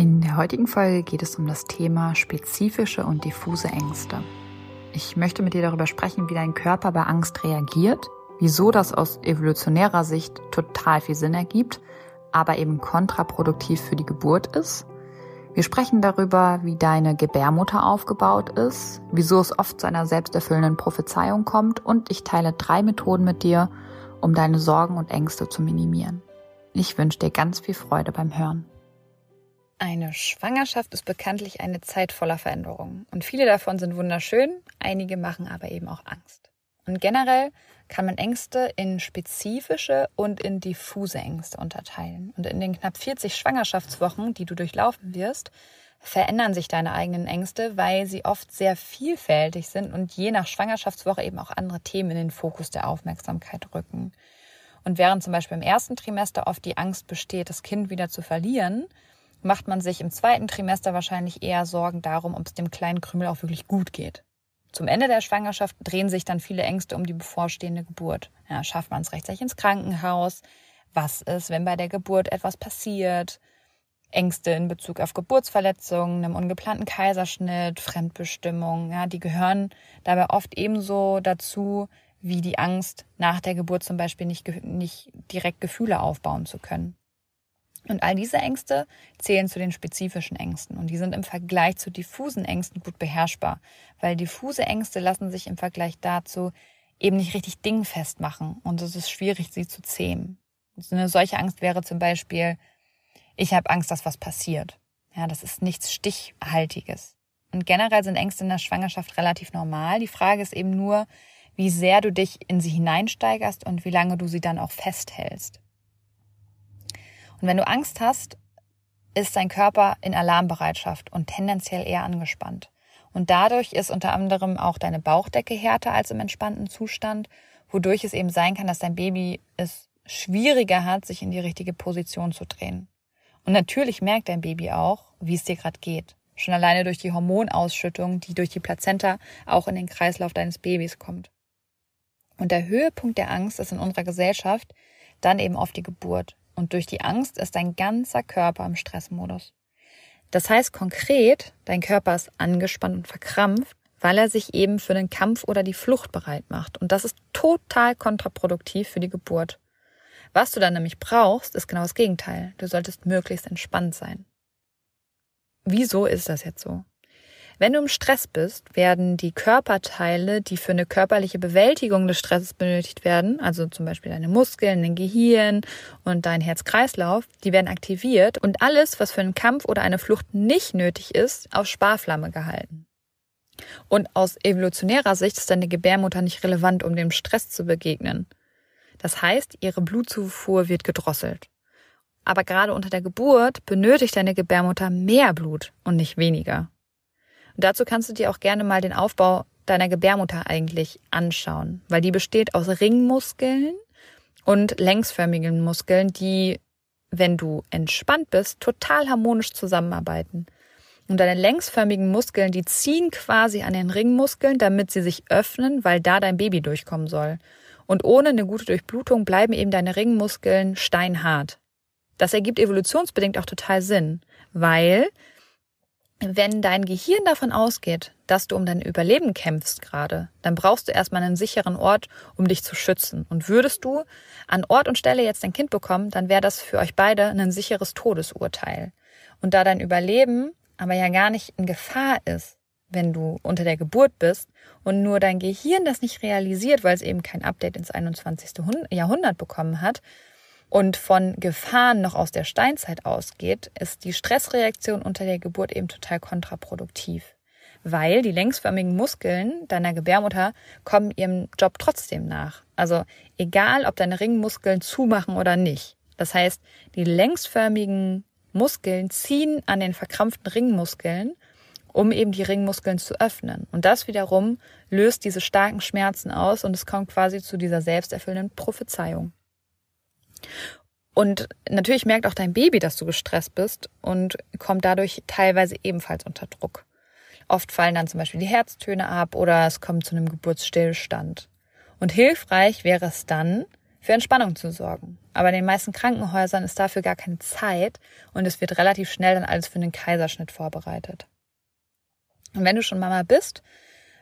In der heutigen Folge geht es um das Thema spezifische und diffuse Ängste. Ich möchte mit dir darüber sprechen, wie dein Körper bei Angst reagiert, wieso das aus evolutionärer Sicht total viel Sinn ergibt, aber eben kontraproduktiv für die Geburt ist. Wir sprechen darüber, wie deine Gebärmutter aufgebaut ist, wieso es oft zu einer selbsterfüllenden Prophezeiung kommt und ich teile drei Methoden mit dir, um deine Sorgen und Ängste zu minimieren. Ich wünsche dir ganz viel Freude beim Hören. Eine Schwangerschaft ist bekanntlich eine Zeit voller Veränderungen. Und viele davon sind wunderschön, einige machen aber eben auch Angst. Und generell kann man Ängste in spezifische und in diffuse Ängste unterteilen. Und in den knapp 40 Schwangerschaftswochen, die du durchlaufen wirst, verändern sich deine eigenen Ängste, weil sie oft sehr vielfältig sind und je nach Schwangerschaftswoche eben auch andere Themen in den Fokus der Aufmerksamkeit rücken. Und während zum Beispiel im ersten Trimester oft die Angst besteht, das Kind wieder zu verlieren, macht man sich im zweiten Trimester wahrscheinlich eher Sorgen darum, ob es dem kleinen Krümel auch wirklich gut geht. Zum Ende der Schwangerschaft drehen sich dann viele Ängste um die bevorstehende Geburt. Ja, schafft man es rechtzeitig ins Krankenhaus? Was ist, wenn bei der Geburt etwas passiert? Ängste in Bezug auf Geburtsverletzungen, einem ungeplanten Kaiserschnitt, Fremdbestimmung, ja, die gehören dabei oft ebenso dazu, wie die Angst, nach der Geburt zum Beispiel nicht, nicht direkt Gefühle aufbauen zu können. Und all diese Ängste zählen zu den spezifischen Ängsten und die sind im Vergleich zu diffusen Ängsten gut beherrschbar, weil diffuse Ängste lassen sich im Vergleich dazu eben nicht richtig dingfest machen und es ist schwierig, sie zu zähmen. So eine solche Angst wäre zum Beispiel, ich habe Angst, dass was passiert. Ja, das ist nichts Stichhaltiges. Und generell sind Ängste in der Schwangerschaft relativ normal. Die Frage ist eben nur, wie sehr du dich in sie hineinsteigerst und wie lange du sie dann auch festhältst. Und wenn du Angst hast, ist dein Körper in Alarmbereitschaft und tendenziell eher angespannt. Und dadurch ist unter anderem auch deine Bauchdecke härter als im entspannten Zustand, wodurch es eben sein kann, dass dein Baby es schwieriger hat, sich in die richtige Position zu drehen. Und natürlich merkt dein Baby auch, wie es dir gerade geht. Schon alleine durch die Hormonausschüttung, die durch die Plazenta auch in den Kreislauf deines Babys kommt. Und der Höhepunkt der Angst ist in unserer Gesellschaft dann eben oft die Geburt. Und durch die Angst ist dein ganzer Körper im Stressmodus. Das heißt konkret, dein Körper ist angespannt und verkrampft, weil er sich eben für den Kampf oder die Flucht bereit macht. Und das ist total kontraproduktiv für die Geburt. Was du dann nämlich brauchst, ist genau das Gegenteil. Du solltest möglichst entspannt sein. Wieso ist das jetzt so? Wenn du im Stress bist, werden die Körperteile, die für eine körperliche Bewältigung des Stresses benötigt werden, also zum Beispiel deine Muskeln, dein Gehirn und dein Herz-Kreislauf, die werden aktiviert und alles, was für einen Kampf oder eine Flucht nicht nötig ist, auf Sparflamme gehalten. Und aus evolutionärer Sicht ist deine Gebärmutter nicht relevant, um dem Stress zu begegnen. Das heißt, ihre Blutzufuhr wird gedrosselt. Aber gerade unter der Geburt benötigt deine Gebärmutter mehr Blut und nicht weniger. Und dazu kannst du dir auch gerne mal den Aufbau deiner Gebärmutter eigentlich anschauen, weil die besteht aus Ringmuskeln und längsförmigen Muskeln, die, wenn du entspannt bist, total harmonisch zusammenarbeiten. Und deine längsförmigen Muskeln, die ziehen quasi an den Ringmuskeln, damit sie sich öffnen, weil da dein Baby durchkommen soll. Und ohne eine gute Durchblutung bleiben eben deine Ringmuskeln steinhart. Das ergibt evolutionsbedingt auch total Sinn, weil wenn dein Gehirn davon ausgeht, dass du um dein Überleben kämpfst gerade, dann brauchst du erstmal einen sicheren Ort, um dich zu schützen. Und würdest du an Ort und Stelle jetzt ein Kind bekommen, dann wäre das für euch beide ein sicheres Todesurteil. Und da dein Überleben aber ja gar nicht in Gefahr ist, wenn du unter der Geburt bist und nur dein Gehirn das nicht realisiert, weil es eben kein Update ins 21. Jahrhundert bekommen hat und von Gefahren noch aus der Steinzeit ausgeht, ist die Stressreaktion unter der Geburt eben total kontraproduktiv. Weil die längsförmigen Muskeln deiner Gebärmutter kommen ihrem Job trotzdem nach. Also egal, ob deine Ringmuskeln zumachen oder nicht. Das heißt, die längsförmigen Muskeln ziehen an den verkrampften Ringmuskeln um eben die Ringmuskeln zu öffnen. Und das wiederum löst diese starken Schmerzen aus und es kommt quasi zu dieser selbsterfüllenden Prophezeiung. Und natürlich merkt auch dein Baby, dass du gestresst bist und kommt dadurch teilweise ebenfalls unter Druck. Oft fallen dann zum Beispiel die Herztöne ab oder es kommt zu einem Geburtsstillstand. Und hilfreich wäre es dann, für Entspannung zu sorgen. Aber in den meisten Krankenhäusern ist dafür gar keine Zeit und es wird relativ schnell dann alles für einen Kaiserschnitt vorbereitet. Und wenn du schon Mama bist,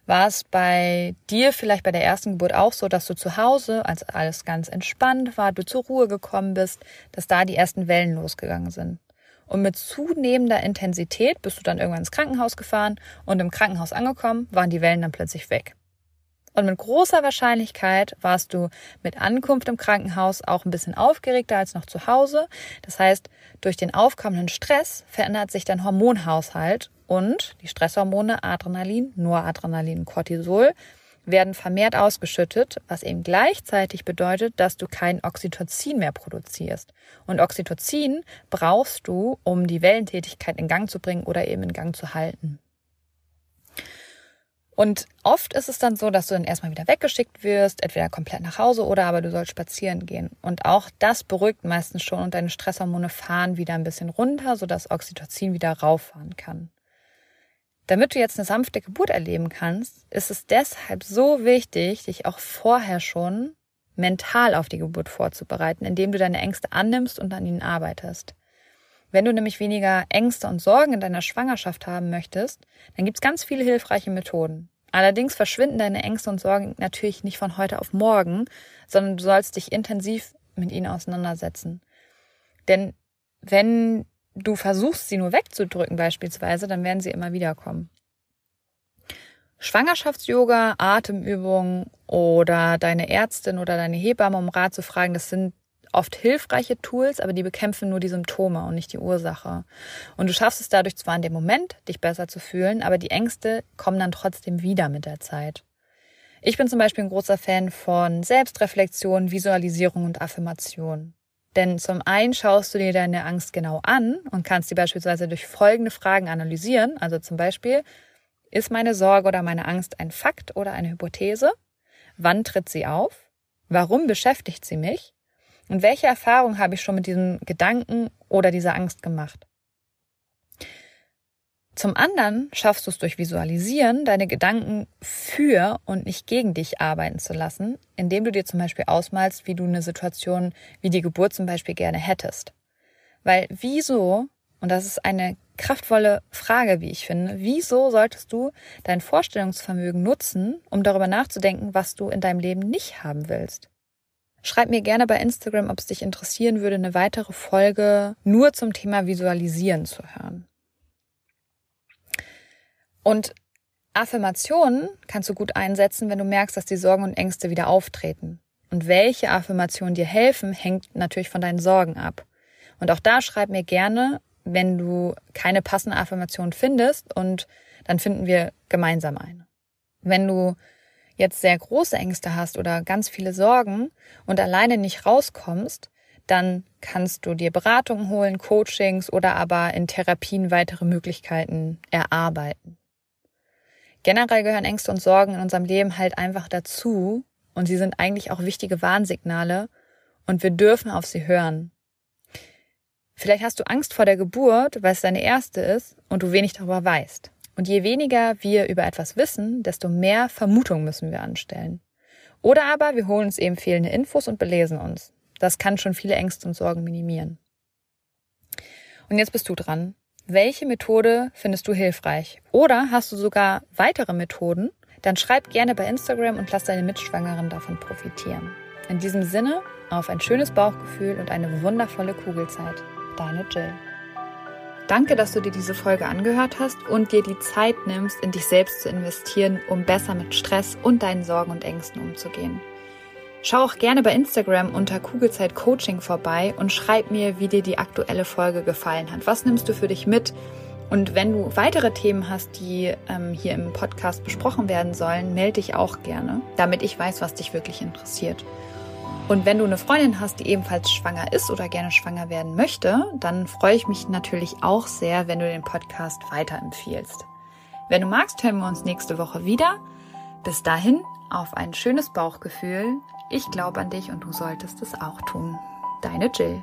war es bei dir vielleicht bei der ersten Geburt auch so, dass du zu Hause, als alles ganz entspannt war, du zur Ruhe gekommen bist, dass da die ersten Wellen losgegangen sind. Und mit zunehmender Intensität bist du dann irgendwann ins Krankenhaus gefahren und im Krankenhaus angekommen, waren die Wellen dann plötzlich weg. Und mit großer Wahrscheinlichkeit warst du mit Ankunft im Krankenhaus auch ein bisschen aufgeregter als noch zu Hause. Das heißt, durch den aufkommenden Stress verändert sich dein Hormonhaushalt und die Stresshormone Adrenalin, Noradrenalin, Cortisol werden vermehrt ausgeschüttet, was eben gleichzeitig bedeutet, dass du kein Oxytocin mehr produzierst. Und Oxytocin brauchst du, um die Wellentätigkeit in Gang zu bringen oder eben in Gang zu halten. Und oft ist es dann so, dass du dann erstmal wieder weggeschickt wirst, entweder komplett nach Hause oder aber du sollst spazieren gehen. Und auch das beruhigt meistens schon und deine Stresshormone fahren wieder ein bisschen runter, sodass Oxytocin wieder rauffahren kann. Damit du jetzt eine sanfte Geburt erleben kannst, ist es deshalb so wichtig, dich auch vorher schon mental auf die Geburt vorzubereiten, indem du deine Ängste annimmst und an ihnen arbeitest. Wenn du nämlich weniger Ängste und Sorgen in deiner Schwangerschaft haben möchtest, dann gibt's ganz viele hilfreiche Methoden. Allerdings verschwinden deine Ängste und Sorgen natürlich nicht von heute auf morgen, sondern du sollst dich intensiv mit ihnen auseinandersetzen. Denn wenn du versuchst, sie nur wegzudrücken beispielsweise, dann werden sie immer wieder kommen. Schwangerschafts-Yoga, Atemübungen oder deine Ärztin oder deine Hebamme um Rat zu fragen, das sind oft hilfreiche Tools, aber die bekämpfen nur die Symptome und nicht die Ursache. Und du schaffst es dadurch zwar in dem Moment, dich besser zu fühlen, aber die Ängste kommen dann trotzdem wieder mit der Zeit. Ich bin zum Beispiel ein großer Fan von Selbstreflexion, Visualisierung und Affirmation. Denn zum einen schaust du dir deine Angst genau an und kannst sie beispielsweise durch folgende Fragen analysieren. Also zum Beispiel, ist meine Sorge oder meine Angst ein Fakt oder eine Hypothese? Wann tritt sie auf? Warum beschäftigt sie mich? Und welche Erfahrung habe ich schon mit diesem Gedanken oder dieser Angst gemacht? Zum anderen schaffst du es durch Visualisieren, deine Gedanken für und nicht gegen dich arbeiten zu lassen, indem du dir zum Beispiel ausmalst, wie du eine Situation wie die Geburt zum Beispiel gerne hättest. Weil wieso, und das ist eine kraftvolle Frage, wie ich finde, wieso solltest du dein Vorstellungsvermögen nutzen, um darüber nachzudenken, was du in deinem Leben nicht haben willst? Schreib mir gerne bei Instagram, ob es dich interessieren würde, eine weitere Folge nur zum Thema Visualisieren zu hören. Und Affirmationen kannst du gut einsetzen, wenn du merkst, dass die Sorgen und Ängste wieder auftreten. Und welche Affirmationen dir helfen, hängt natürlich von deinen Sorgen ab. Und auch da schreib mir gerne, wenn du keine passende Affirmation findest und dann finden wir gemeinsam eine. Wenn du jetzt sehr große Ängste hast oder ganz viele Sorgen und alleine nicht rauskommst, dann kannst du dir Beratungen holen, Coachings oder aber in Therapien weitere Möglichkeiten erarbeiten. Generell gehören Ängste und Sorgen in unserem Leben halt einfach dazu und sie sind eigentlich auch wichtige Warnsignale und wir dürfen auf sie hören. Vielleicht hast du Angst vor der Geburt, weil es deine erste ist und du wenig darüber weißt. Und je weniger wir über etwas wissen, desto mehr Vermutungen müssen wir anstellen. Oder aber wir holen uns eben fehlende Infos und belesen uns. Das kann schon viele Ängste und Sorgen minimieren. Und jetzt bist du dran. Welche Methode findest du hilfreich? Oder hast du sogar weitere Methoden? Dann schreib gerne bei Instagram und lass deine Mitschwangeren davon profitieren. In diesem Sinne, auf ein schönes Bauchgefühl und eine wundervolle Kugelzeit. Deine Jill. Danke, dass du dir diese Folge angehört hast und dir die Zeit nimmst, in dich selbst zu investieren, um besser mit Stress und deinen Sorgen und Ängsten umzugehen. Schau auch gerne bei Instagram unter Kugelzeit Coaching vorbei und schreib mir, wie dir die aktuelle Folge gefallen hat. Was nimmst du für dich mit? Und wenn du weitere Themen hast, die ähm, hier im Podcast besprochen werden sollen, melde dich auch gerne, damit ich weiß, was dich wirklich interessiert. Und wenn du eine Freundin hast, die ebenfalls schwanger ist oder gerne schwanger werden möchte, dann freue ich mich natürlich auch sehr, wenn du den Podcast weiterempfiehlst. Wenn du magst, hören wir uns nächste Woche wieder. Bis dahin auf ein schönes Bauchgefühl. Ich glaube an dich und du solltest es auch tun. Deine Jill.